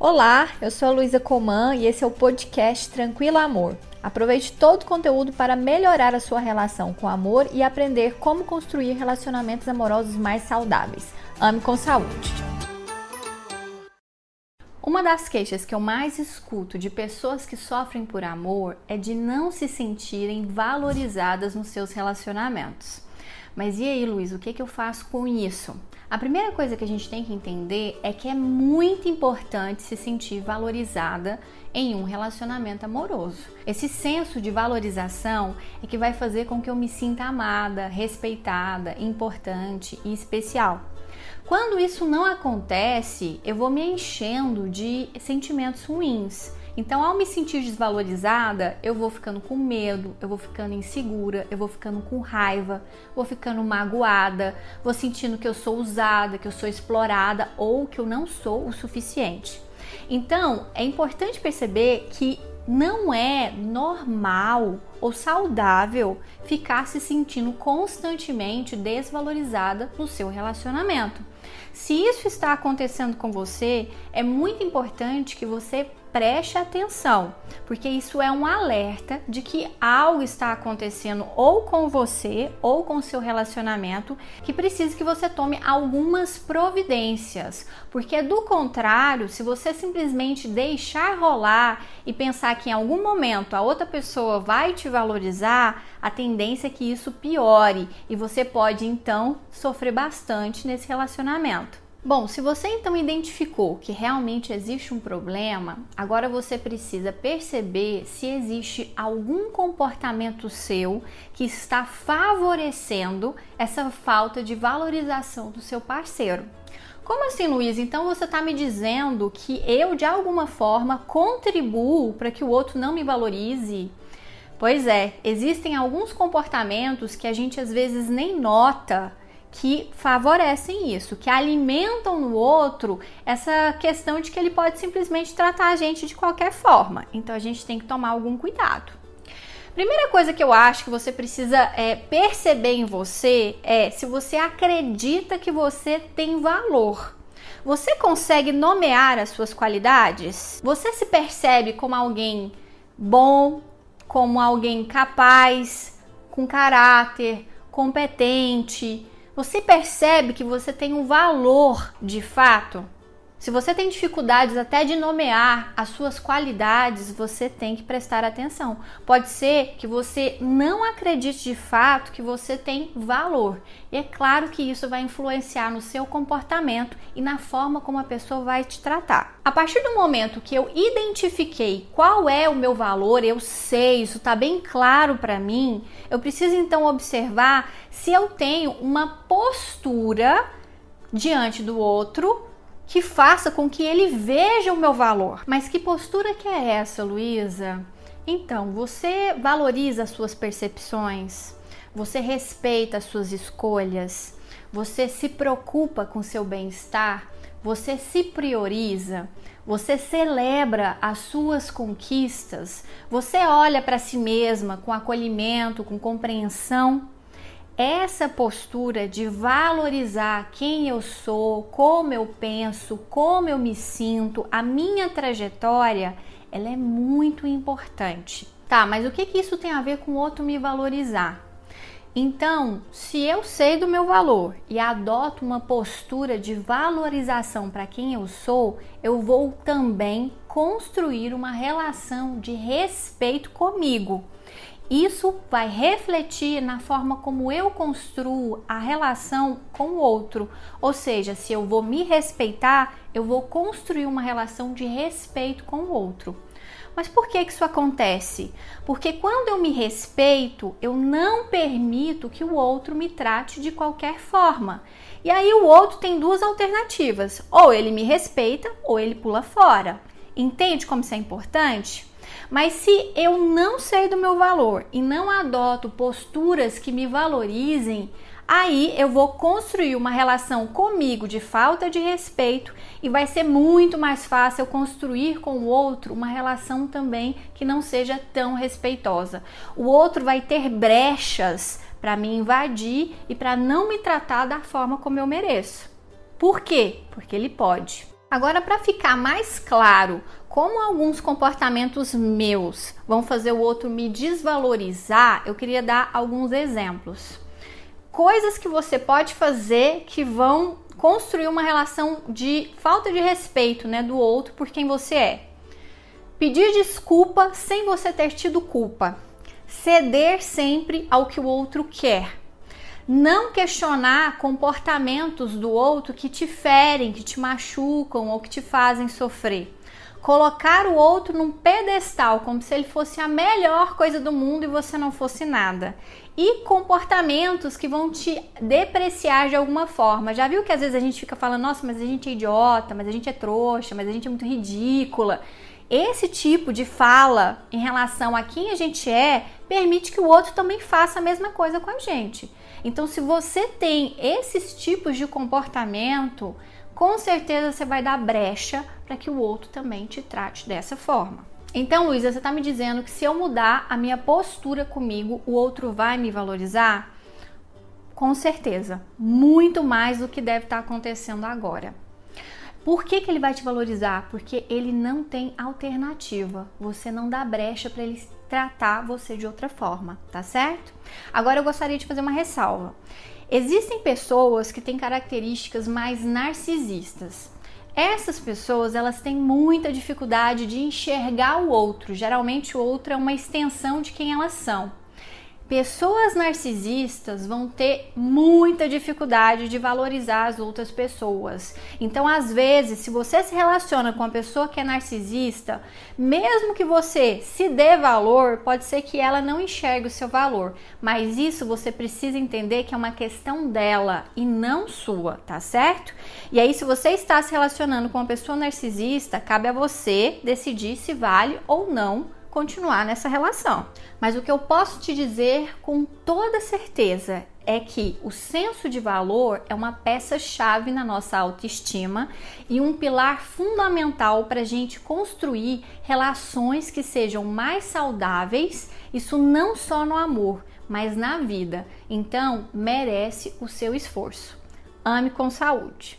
Olá, eu sou a Luísa Coman e esse é o podcast Tranquilo Amor. Aproveite todo o conteúdo para melhorar a sua relação com o amor e aprender como construir relacionamentos amorosos mais saudáveis. Ame com saúde. Uma das queixas que eu mais escuto de pessoas que sofrem por amor é de não se sentirem valorizadas nos seus relacionamentos. Mas e aí, Luiz, o que, que eu faço com isso? A primeira coisa que a gente tem que entender é que é muito importante se sentir valorizada em um relacionamento amoroso. Esse senso de valorização é que vai fazer com que eu me sinta amada, respeitada, importante e especial. Quando isso não acontece, eu vou me enchendo de sentimentos ruins. Então, ao me sentir desvalorizada, eu vou ficando com medo, eu vou ficando insegura, eu vou ficando com raiva, vou ficando magoada, vou sentindo que eu sou usada, que eu sou explorada ou que eu não sou o suficiente. Então, é importante perceber que não é normal ou saudável ficar se sentindo constantemente desvalorizada no seu relacionamento. Se isso está acontecendo com você, é muito importante que você preste atenção, porque isso é um alerta de que algo está acontecendo ou com você ou com seu relacionamento que precisa que você tome algumas providências, porque do contrário, se você simplesmente deixar rolar e pensar que em algum momento a outra pessoa vai te valorizar, a tendência é que isso piore e você pode então sofrer bastante nesse relacionamento. Bom, se você então identificou que realmente existe um problema, agora você precisa perceber se existe algum comportamento seu que está favorecendo essa falta de valorização do seu parceiro. Como assim, Luiz? Então você está me dizendo que eu, de alguma forma, contribuo para que o outro não me valorize? Pois é, existem alguns comportamentos que a gente às vezes nem nota que favorecem isso, que alimentam no outro essa questão de que ele pode simplesmente tratar a gente de qualquer forma. Então a gente tem que tomar algum cuidado. Primeira coisa que eu acho que você precisa é, perceber em você é se você acredita que você tem valor. Você consegue nomear as suas qualidades? Você se percebe como alguém bom, como alguém capaz, com caráter, competente, você percebe que você tem um valor de fato? Se você tem dificuldades até de nomear as suas qualidades, você tem que prestar atenção. Pode ser que você não acredite de fato que você tem valor. E é claro que isso vai influenciar no seu comportamento e na forma como a pessoa vai te tratar. A partir do momento que eu identifiquei qual é o meu valor, eu sei, isso está bem claro para mim, eu preciso então observar se eu tenho uma postura diante do outro que faça com que ele veja o meu valor. Mas que postura que é essa, Luísa? Então, você valoriza as suas percepções, você respeita as suas escolhas, você se preocupa com seu bem-estar, você se prioriza, você celebra as suas conquistas, você olha para si mesma com acolhimento, com compreensão essa postura de valorizar quem eu sou, como eu penso, como eu me sinto, a minha trajetória, ela é muito importante. Tá, mas o que, que isso tem a ver com o outro me valorizar? Então, se eu sei do meu valor e adoto uma postura de valorização para quem eu sou, eu vou também construir uma relação de respeito comigo. Isso vai refletir na forma como eu construo a relação com o outro. Ou seja, se eu vou me respeitar, eu vou construir uma relação de respeito com o outro. Mas por que isso acontece? Porque quando eu me respeito, eu não permito que o outro me trate de qualquer forma. E aí o outro tem duas alternativas: ou ele me respeita ou ele pula fora. Entende como isso é importante? Mas se eu não sei do meu valor e não adoto posturas que me valorizem, aí eu vou construir uma relação comigo de falta de respeito e vai ser muito mais fácil eu construir com o outro uma relação também que não seja tão respeitosa. O outro vai ter brechas para me invadir e para não me tratar da forma como eu mereço. Por quê? Porque ele pode. Agora, para ficar mais claro como alguns comportamentos meus vão fazer o outro me desvalorizar, eu queria dar alguns exemplos. Coisas que você pode fazer que vão construir uma relação de falta de respeito né, do outro por quem você é. Pedir desculpa sem você ter tido culpa. Ceder sempre ao que o outro quer não questionar comportamentos do outro que te ferem, que te machucam ou que te fazem sofrer. Colocar o outro num pedestal, como se ele fosse a melhor coisa do mundo e você não fosse nada. E comportamentos que vão te depreciar de alguma forma. Já viu que às vezes a gente fica falando, nossa, mas a gente é idiota, mas a gente é trouxa, mas a gente é muito ridícula. Esse tipo de fala em relação a quem a gente é permite que o outro também faça a mesma coisa com a gente. Então, se você tem esses tipos de comportamento, com certeza você vai dar brecha para que o outro também te trate dessa forma. Então, Luísa, você está me dizendo que se eu mudar a minha postura comigo, o outro vai me valorizar? Com certeza, muito mais do que deve estar tá acontecendo agora. Por que, que ele vai te valorizar? Porque ele não tem alternativa. Você não dá brecha para ele tratar você de outra forma, tá certo? Agora eu gostaria de fazer uma ressalva. Existem pessoas que têm características mais narcisistas. Essas pessoas, elas têm muita dificuldade de enxergar o outro. Geralmente o outro é uma extensão de quem elas são. Pessoas narcisistas vão ter muita dificuldade de valorizar as outras pessoas. Então, às vezes, se você se relaciona com uma pessoa que é narcisista, mesmo que você se dê valor, pode ser que ela não enxergue o seu valor. Mas isso você precisa entender que é uma questão dela e não sua, tá certo? E aí, se você está se relacionando com uma pessoa narcisista, cabe a você decidir se vale ou não continuar nessa relação. Mas o que eu posso te dizer com toda certeza é que o senso de valor é uma peça-chave na nossa autoestima e um pilar fundamental para a gente construir relações que sejam mais saudáveis, isso não só no amor, mas na vida. Então, merece o seu esforço. Ame com saúde.